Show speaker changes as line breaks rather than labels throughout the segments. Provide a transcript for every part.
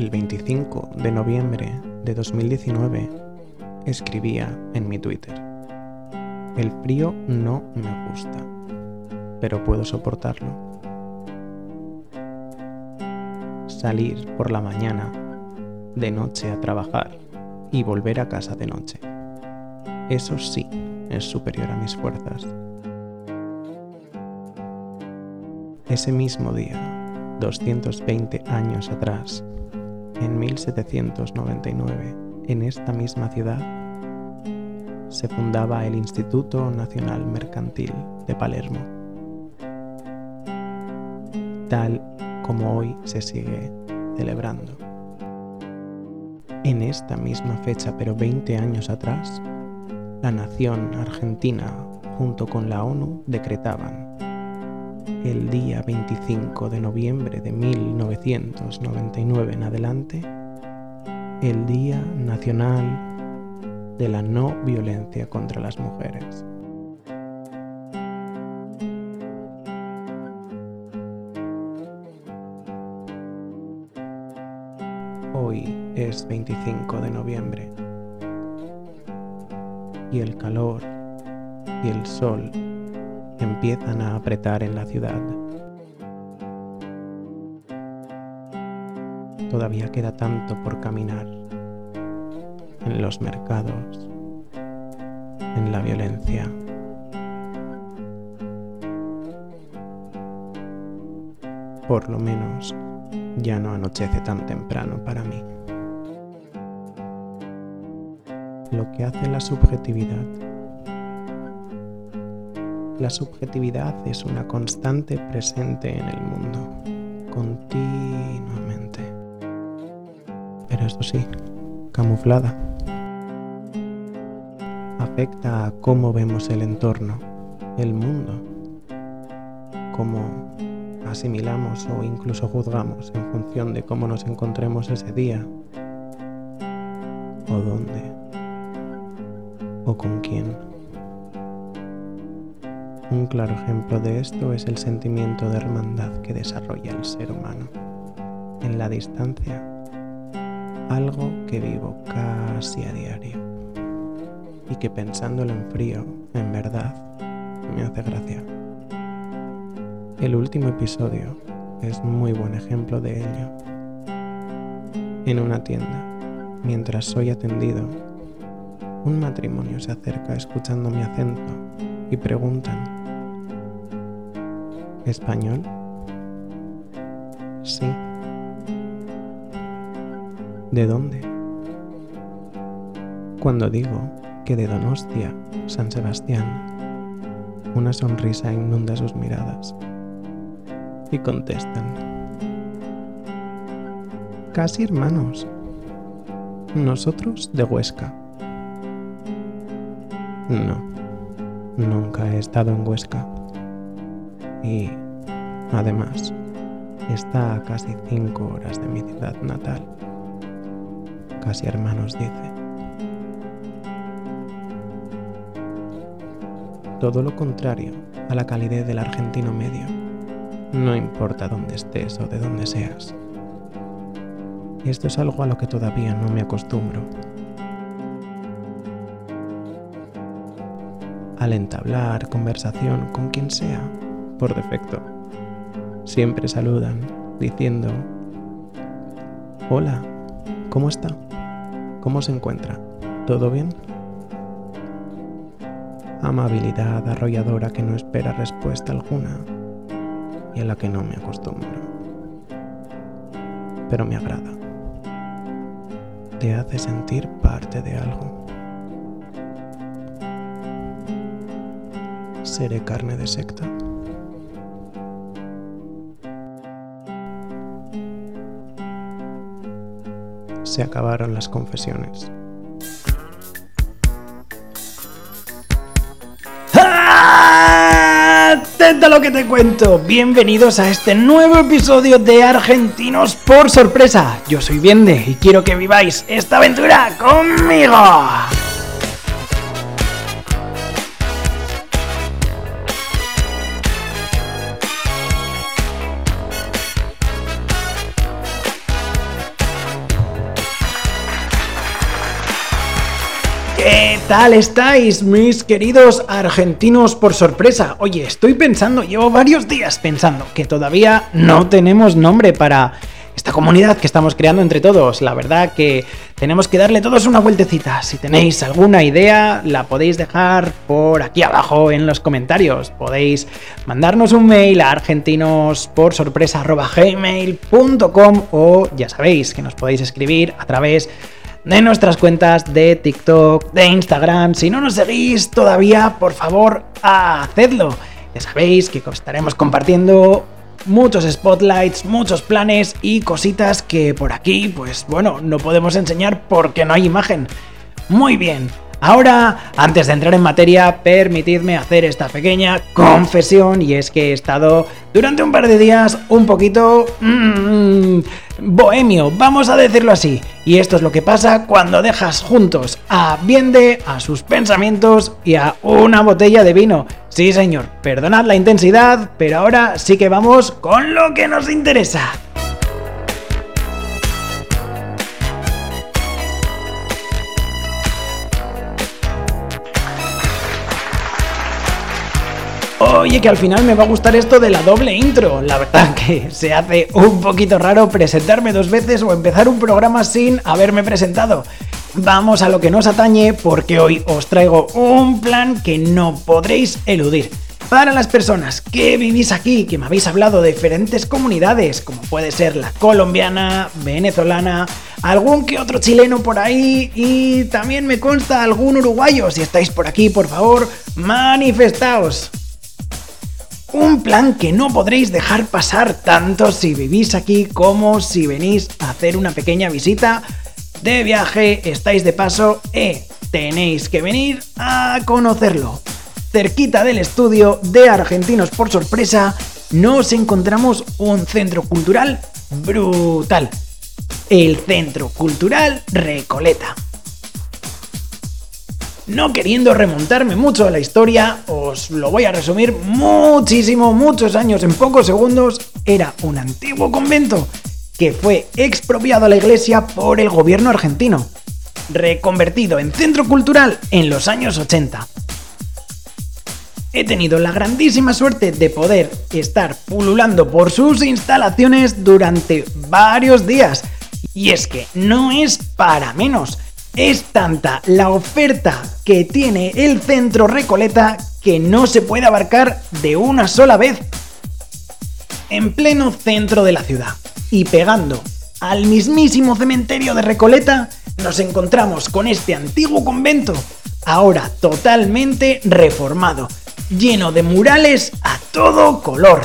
El 25 de noviembre de 2019 escribía en mi Twitter, el frío no me gusta, pero puedo soportarlo. Salir por la mañana, de noche a trabajar y volver a casa de noche. Eso sí es superior a mis fuerzas. Ese mismo día, 220 años atrás, en 1799, en esta misma ciudad, se fundaba el Instituto Nacional Mercantil de Palermo, tal como hoy se sigue celebrando. En esta misma fecha, pero 20 años atrás, la nación argentina junto con la ONU decretaban el día 25 de noviembre de 1999 en adelante, el Día Nacional de la No Violencia contra las Mujeres. Hoy es 25 de noviembre y el calor y el sol empiezan a apretar en la ciudad. Todavía queda tanto por caminar en los mercados, en la violencia. Por lo menos ya no anochece tan temprano para mí. Lo que hace la subjetividad la subjetividad es una constante presente en el mundo, continuamente. Pero esto sí, camuflada. Afecta a cómo vemos el entorno, el mundo, cómo asimilamos o incluso juzgamos en función de cómo nos encontremos ese día, o dónde, o con quién. Un claro ejemplo de esto es el sentimiento de hermandad que desarrolla el ser humano. En la distancia, algo que vivo casi a diario y que pensándolo en frío, en verdad, me hace gracia. El último episodio es muy buen ejemplo de ello. En una tienda, mientras soy atendido, un matrimonio se acerca escuchando mi acento y preguntan ¿Español? Sí. ¿De dónde? Cuando digo que de Donostia, San Sebastián, una sonrisa inunda sus miradas y contestan. Casi hermanos. Nosotros de Huesca. No, nunca he estado en Huesca y, además, está a casi cinco horas de mi ciudad natal. Casi hermanos dice. Todo lo contrario a la calidez del argentino medio. No importa dónde estés o de dónde seas. Esto es algo a lo que todavía no me acostumbro. Al entablar conversación con quien sea, por defecto. Siempre saludan diciendo, hola, ¿cómo está? ¿Cómo se encuentra? ¿Todo bien? Amabilidad arrolladora que no espera respuesta alguna y a la que no me acostumbro. Pero me agrada. Te hace sentir parte de algo. ¿Seré carne de secta? Se acabaron las confesiones.
Atenta lo que te cuento. Bienvenidos a este nuevo episodio de Argentinos por sorpresa. Yo soy Viende y quiero que viváis esta aventura conmigo. ¿Qué tal estáis, mis queridos argentinos por sorpresa? Oye, estoy pensando, llevo varios días pensando que todavía no tenemos nombre para esta comunidad que estamos creando entre todos. La verdad que tenemos que darle todos una vueltecita. Si tenéis alguna idea, la podéis dejar por aquí abajo en los comentarios. Podéis mandarnos un mail a argentinosporsorpresa.gmail.com o ya sabéis que nos podéis escribir a través de nuestras cuentas de TikTok, de Instagram. Si no nos seguís todavía, por favor, hacedlo. Ya sabéis que estaremos compartiendo muchos spotlights, muchos planes y cositas que por aquí, pues bueno, no podemos enseñar porque no hay imagen. Muy bien. Ahora, antes de entrar en materia, permitidme hacer esta pequeña confesión y es que he estado durante un par de días un poquito... Mmm, bohemio, vamos a decirlo así. Y esto es lo que pasa cuando dejas juntos a Viende, a sus pensamientos y a una botella de vino. Sí, señor, perdonad la intensidad, pero ahora sí que vamos con lo que nos interesa. Oye, que al final me va a gustar esto de la doble intro. La verdad que se hace un poquito raro presentarme dos veces o empezar un programa sin haberme presentado. Vamos a lo que nos atañe porque hoy os traigo un plan que no podréis eludir. Para las personas que vivís aquí, que me habéis hablado de diferentes comunidades, como puede ser la colombiana, venezolana, algún que otro chileno por ahí y también me consta algún uruguayo. Si estáis por aquí, por favor, manifestaos. Un plan que no podréis dejar pasar tanto si vivís aquí como si venís a hacer una pequeña visita de viaje, estáis de paso e tenéis que venir a conocerlo. Cerquita del estudio de Argentinos por sorpresa, nos encontramos un centro cultural brutal. El Centro Cultural Recoleta. No queriendo remontarme mucho a la historia, os lo voy a resumir muchísimo, muchos años en pocos segundos, era un antiguo convento que fue expropiado a la iglesia por el gobierno argentino, reconvertido en centro cultural en los años 80. He tenido la grandísima suerte de poder estar pululando por sus instalaciones durante varios días. Y es que no es para menos. Es tanta la oferta que tiene el centro Recoleta que no se puede abarcar de una sola vez. En pleno centro de la ciudad y pegando al mismísimo cementerio de Recoleta, nos encontramos con este antiguo convento, ahora totalmente reformado, lleno de murales a todo color.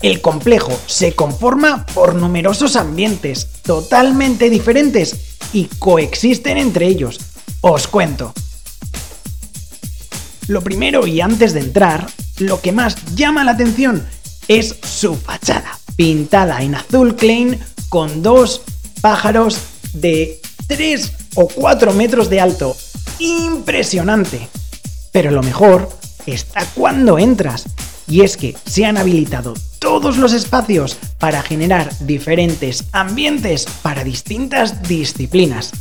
El complejo se conforma por numerosos ambientes totalmente diferentes y coexisten entre ellos. Os cuento. Lo primero y antes de entrar, lo que más llama la atención es su fachada, pintada en azul Klein con dos pájaros de 3 o 4 metros de alto. Impresionante. Pero lo mejor está cuando entras. Y es que se han habilitado todos los espacios para generar diferentes ambientes para distintas disciplinas.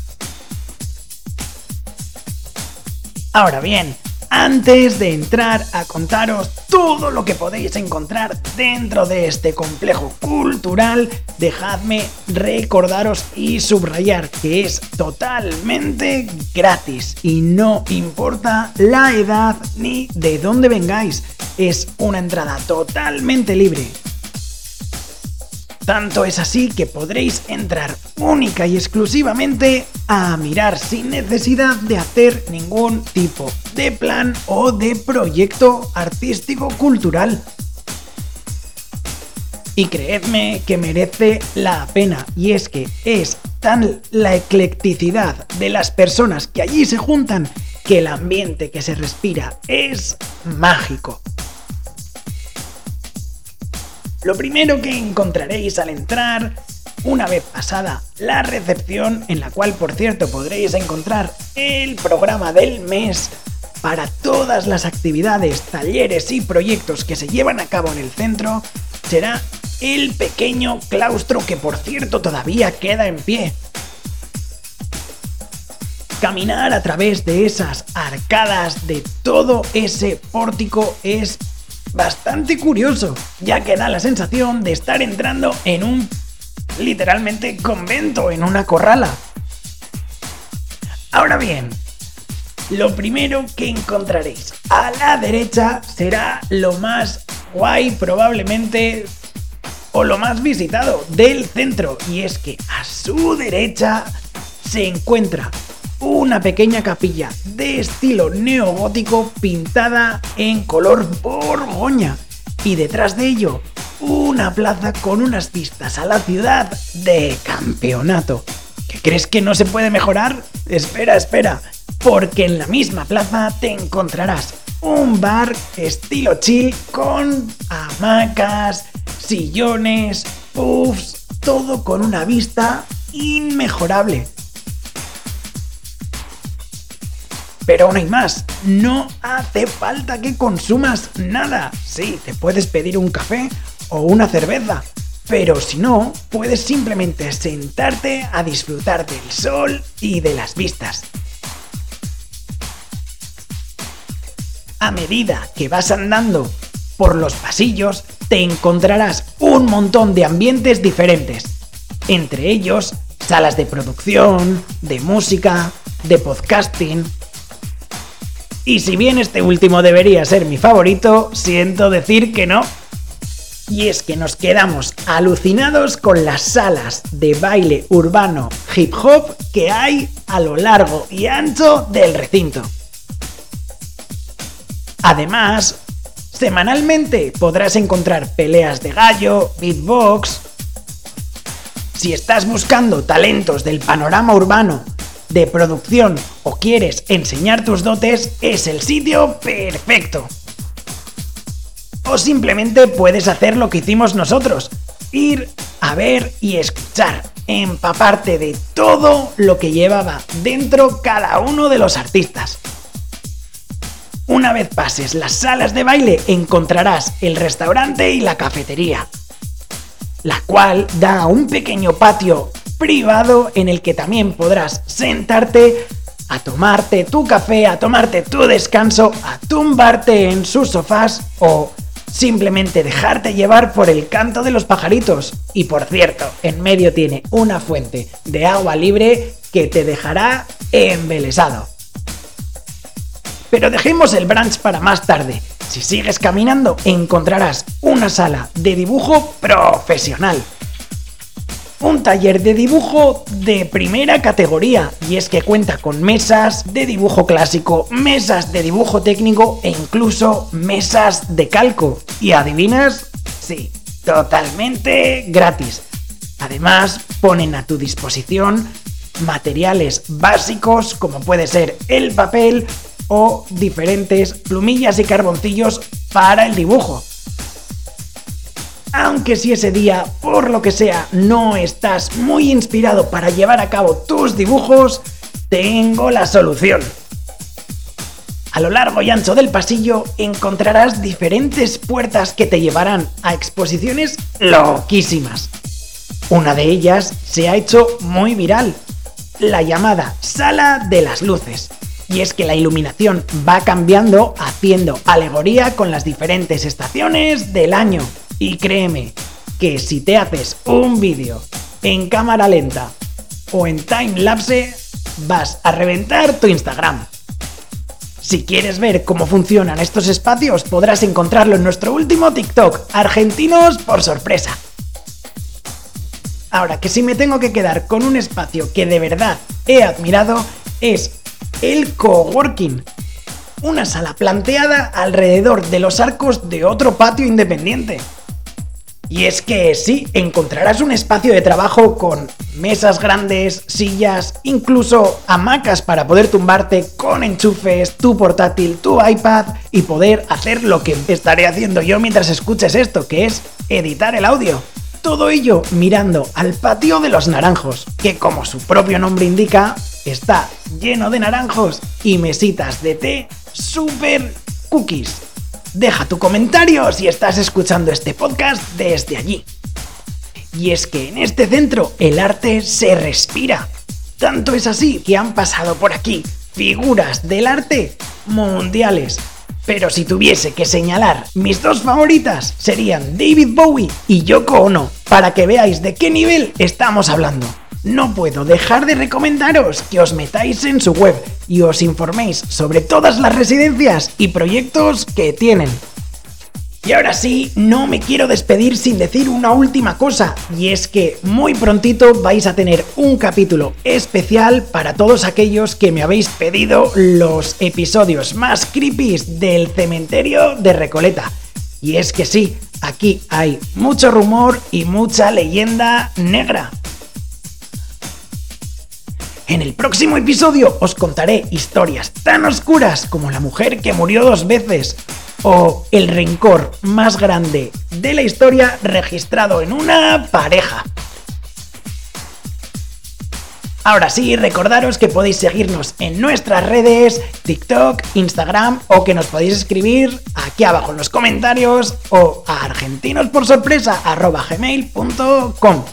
Ahora bien, antes de entrar a contaros todo lo que podéis encontrar dentro de este complejo cultural, dejadme recordaros y subrayar que es totalmente gratis y no importa la edad ni de dónde vengáis, es una entrada totalmente libre. Tanto es así que podréis entrar única y exclusivamente a mirar sin necesidad de hacer ningún tipo de plan o de proyecto artístico cultural. Y creedme que merece la pena, y es que es tan la eclecticidad de las personas que allí se juntan que el ambiente que se respira es mágico. Lo primero que encontraréis al entrar, una vez pasada la recepción, en la cual por cierto podréis encontrar el programa del mes para todas las actividades, talleres y proyectos que se llevan a cabo en el centro, será el pequeño claustro que por cierto todavía queda en pie. Caminar a través de esas arcadas de todo ese pórtico es bastante curioso, ya que da la sensación de estar entrando en un literalmente convento, en una corrala. Ahora bien, lo primero que encontraréis a la derecha será lo más guay probablemente o lo más visitado del centro y es que a su derecha se encuentra una pequeña capilla de estilo neogótico pintada en color borgoña y detrás de ello una plaza con unas vistas a la ciudad de campeonato. ¿Qué crees que no se puede mejorar? Espera, espera, porque en la misma plaza te encontrarás un bar estilo chill con hamacas, sillones, puffs, todo con una vista inmejorable. Pero aún hay más, no hace falta que consumas nada. Sí, te puedes pedir un café o una cerveza, pero si no, puedes simplemente sentarte a disfrutar del sol y de las vistas. A medida que vas andando por los pasillos, te encontrarás un montón de ambientes diferentes, entre ellos salas de producción, de música, de podcasting. Y si bien este último debería ser mi favorito, siento decir que no. Y es que nos quedamos alucinados con las salas de baile urbano hip hop que hay a lo largo y ancho del recinto. Además, semanalmente podrás encontrar peleas de gallo, beatbox. Si estás buscando talentos del panorama urbano, de producción o quieres enseñar tus dotes, es el sitio perfecto. O simplemente puedes hacer lo que hicimos nosotros, ir a ver y escuchar, empaparte de todo lo que llevaba dentro cada uno de los artistas. Una vez pases las salas de baile encontrarás el restaurante y la cafetería, la cual da a un pequeño patio privado en el que también podrás sentarte a tomarte tu café, a tomarte tu descanso, a tumbarte en sus sofás o simplemente dejarte llevar por el canto de los pajaritos. Y por cierto, en medio tiene una fuente de agua libre que te dejará embelesado. Pero dejemos el brunch para más tarde. Si sigues caminando encontrarás una sala de dibujo profesional. Un taller de dibujo de primera categoría y es que cuenta con mesas de dibujo clásico, mesas de dibujo técnico e incluso mesas de calco. ¿Y adivinas? Sí, totalmente gratis. Además, ponen a tu disposición materiales básicos como puede ser el papel o diferentes plumillas y carboncillos para el dibujo. Aunque si ese día, por lo que sea, no estás muy inspirado para llevar a cabo tus dibujos, tengo la solución. A lo largo y ancho del pasillo encontrarás diferentes puertas que te llevarán a exposiciones loquísimas. Una de ellas se ha hecho muy viral, la llamada Sala de las Luces, y es que la iluminación va cambiando haciendo alegoría con las diferentes estaciones del año. Y créeme que si te haces un vídeo en cámara lenta o en time lapse, vas a reventar tu Instagram. Si quieres ver cómo funcionan estos espacios, podrás encontrarlo en nuestro último TikTok, Argentinos por sorpresa. Ahora que si me tengo que quedar con un espacio que de verdad he admirado, es el coworking. Una sala planteada alrededor de los arcos de otro patio independiente. Y es que sí, encontrarás un espacio de trabajo con mesas grandes, sillas, incluso hamacas para poder tumbarte con enchufes, tu portátil, tu iPad y poder hacer lo que estaré haciendo yo mientras escuches esto, que es editar el audio. Todo ello mirando al patio de los naranjos, que como su propio nombre indica, está lleno de naranjos y mesitas de té super cookies. Deja tu comentario si estás escuchando este podcast desde allí. Y es que en este centro el arte se respira. Tanto es así que han pasado por aquí figuras del arte mundiales. Pero si tuviese que señalar mis dos favoritas serían David Bowie y Yoko Ono, para que veáis de qué nivel estamos hablando. No puedo dejar de recomendaros que os metáis en su web y os informéis sobre todas las residencias y proyectos que tienen. Y ahora sí, no me quiero despedir sin decir una última cosa, y es que muy prontito vais a tener un capítulo especial para todos aquellos que me habéis pedido los episodios más creepy del cementerio de Recoleta. Y es que sí, aquí hay mucho rumor y mucha leyenda negra. En el próximo episodio os contaré historias tan oscuras como la mujer que murió dos veces o el rencor más grande de la historia registrado en una pareja. Ahora sí, recordaros que podéis seguirnos en nuestras redes, TikTok, Instagram o que nos podéis escribir aquí abajo en los comentarios o a argentinosporsorpresa.gmail.com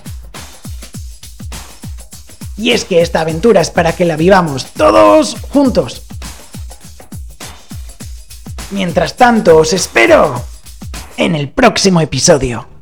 Y es que esta aventura es para que la vivamos todos juntos. Mientras tanto, os espero en el próximo episodio.